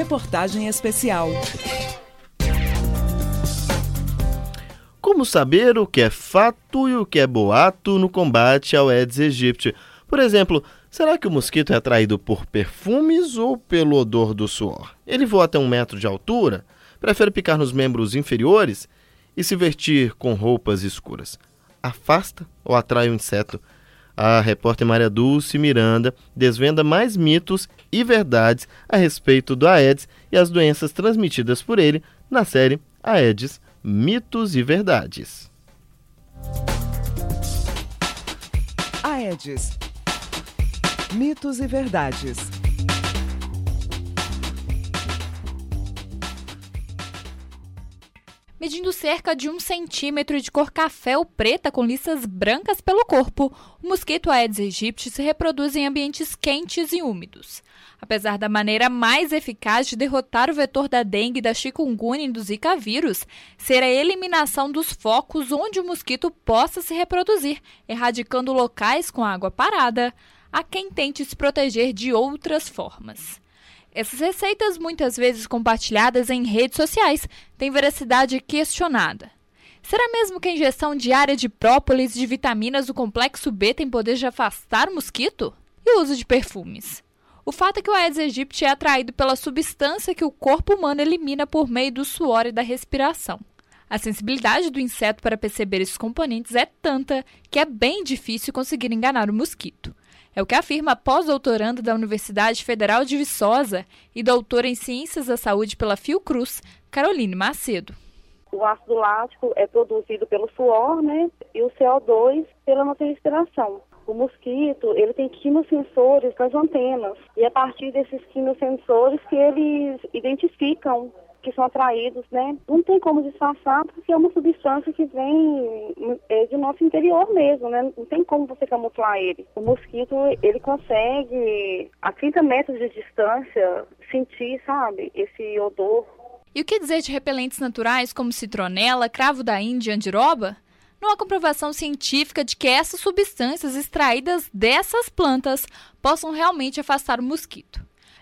Reportagem especial. Como saber o que é fato e o que é boato no combate ao Aedes aegypti? Por exemplo, será que o mosquito é atraído por perfumes ou pelo odor do suor? Ele voa até um metro de altura? Prefere picar nos membros inferiores? E se vestir com roupas escuras? Afasta ou atrai o inseto? A repórter Maria Dulce Miranda desvenda mais mitos e verdades a respeito do Aedes e as doenças transmitidas por ele na série Aedes Mitos e Verdades. Aedes Mitos e Verdades. Medindo cerca de um centímetro de cor café ou preta com listas brancas pelo corpo, o mosquito Aedes aegypti se reproduz em ambientes quentes e úmidos. Apesar da maneira mais eficaz de derrotar o vetor da dengue, da chikungunya e do zika vírus ser a eliminação dos focos onde o mosquito possa se reproduzir, erradicando locais com água parada, há quem tente se proteger de outras formas. Essas receitas, muitas vezes compartilhadas em redes sociais, têm veracidade questionada. Será mesmo que a injeção diária de própolis e de vitaminas do complexo B tem poder de afastar o mosquito? E o uso de perfumes? O fato é que o Aedes aegypti é atraído pela substância que o corpo humano elimina por meio do suor e da respiração. A sensibilidade do inseto para perceber esses componentes é tanta que é bem difícil conseguir enganar o mosquito. É o que afirma a pós-doutoranda da Universidade Federal de Viçosa e doutora em Ciências da Saúde pela Fiocruz, Caroline Macedo. O ácido lático é produzido pelo suor, né? E o CO2 pela nossa respiração. O mosquito, ele tem quimiosensores nas antenas. E é a partir desses quimiosensores que eles identificam que são atraídos, né? Não tem como disfarçar porque é uma substância que vem é, do nosso interior mesmo, né? Não tem como você camuflar ele. O mosquito, ele consegue, a 30 metros de distância, sentir, sabe, esse odor. E o que dizer de repelentes naturais como citronela, cravo da Índia e andiroba? Não há comprovação científica de que essas substâncias extraídas dessas plantas possam realmente afastar o mosquito.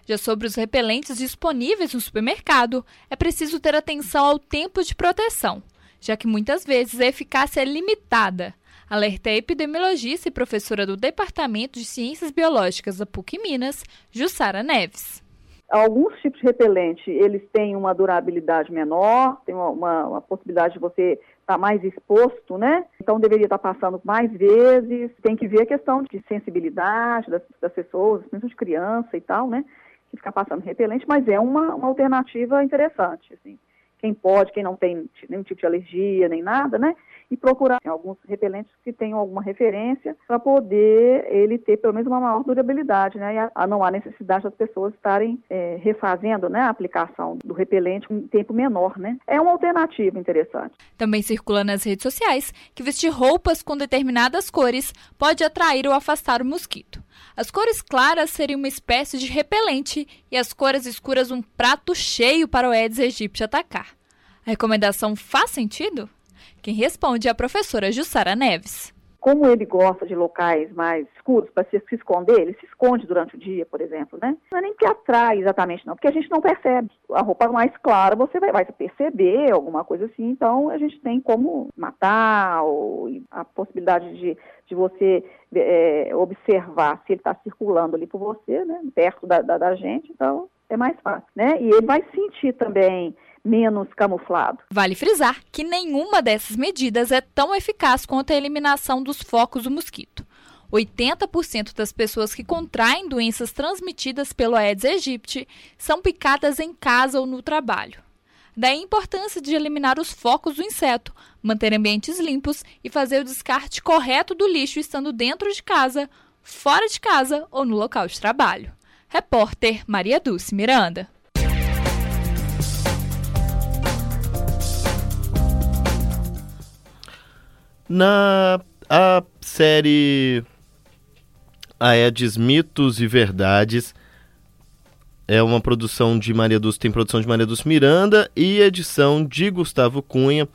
Já sobre os repelentes disponíveis no supermercado, é preciso ter atenção ao tempo de proteção, já que muitas vezes a eficácia é limitada. Alerta epidemiologista e professora do Departamento de Ciências Biológicas da PUC Minas, Jussara Neves. Alguns tipos de repelente, eles têm uma durabilidade menor, tem uma, uma, uma possibilidade de você estar tá mais exposto, né? Então deveria estar tá passando mais vezes. Tem que ver a questão de sensibilidade das, das pessoas, principalmente criança e tal, né? Que ficar passando repelente, mas é uma, uma alternativa interessante, assim. Quem pode, quem não tem nenhum tipo de alergia, nem nada, né? E procurar alguns repelentes que tenham alguma referência para poder ele ter pelo menos uma maior durabilidade, né? E a, a não há necessidade das pessoas estarem é, refazendo né, a aplicação do repelente em tempo menor, né? É uma alternativa interessante. Também circula nas redes sociais que vestir roupas com determinadas cores pode atrair ou afastar o mosquito. As cores claras seriam uma espécie de repelente e as cores escuras um prato cheio para o Aedes aegypti atacar. Recomendação faz sentido? Quem responde é a professora Jussara Neves. Como ele gosta de locais mais escuros para se, se, esconder, ele se esconde durante o dia, por exemplo, né? Não é nem que atrai exatamente, não, porque a gente não percebe. A roupa mais clara você vai, vai perceber, alguma coisa assim, então a gente tem como matar, ou a possibilidade de, de você é, observar se ele está circulando ali por você, né? Perto da, da, da gente, então é mais fácil, né? E ele vai sentir também menos camuflado. Vale frisar que nenhuma dessas medidas é tão eficaz quanto a eliminação dos focos do mosquito. 80% das pessoas que contraem doenças transmitidas pelo Aedes aegypti são picadas em casa ou no trabalho. Daí a importância de eliminar os focos do inseto, manter ambientes limpos e fazer o descarte correto do lixo estando dentro de casa, fora de casa ou no local de trabalho. Repórter Maria Dulce Miranda. Na a série Aedes Mitos e Verdades é uma produção de Maria dos tem produção de Maria dos Miranda e edição de Gustavo Cunha.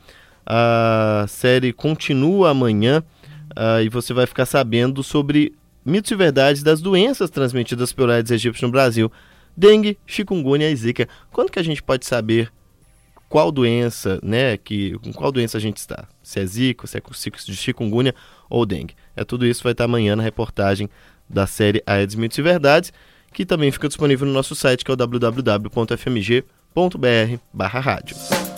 A série continua amanhã uh, e você vai ficar sabendo sobre mitos e verdades das doenças transmitidas pelo Aedes aegypti no Brasil. dengue, chikungunya e zika. Quando que a gente pode saber qual doença, né, que, com qual doença a gente está? Se é zika, se é de chikungunya ou dengue. É tudo isso vai estar amanhã na reportagem da série Aedes, Mitos e Verdades, que também fica disponível no nosso site, que é o www.fmg.br/rádio.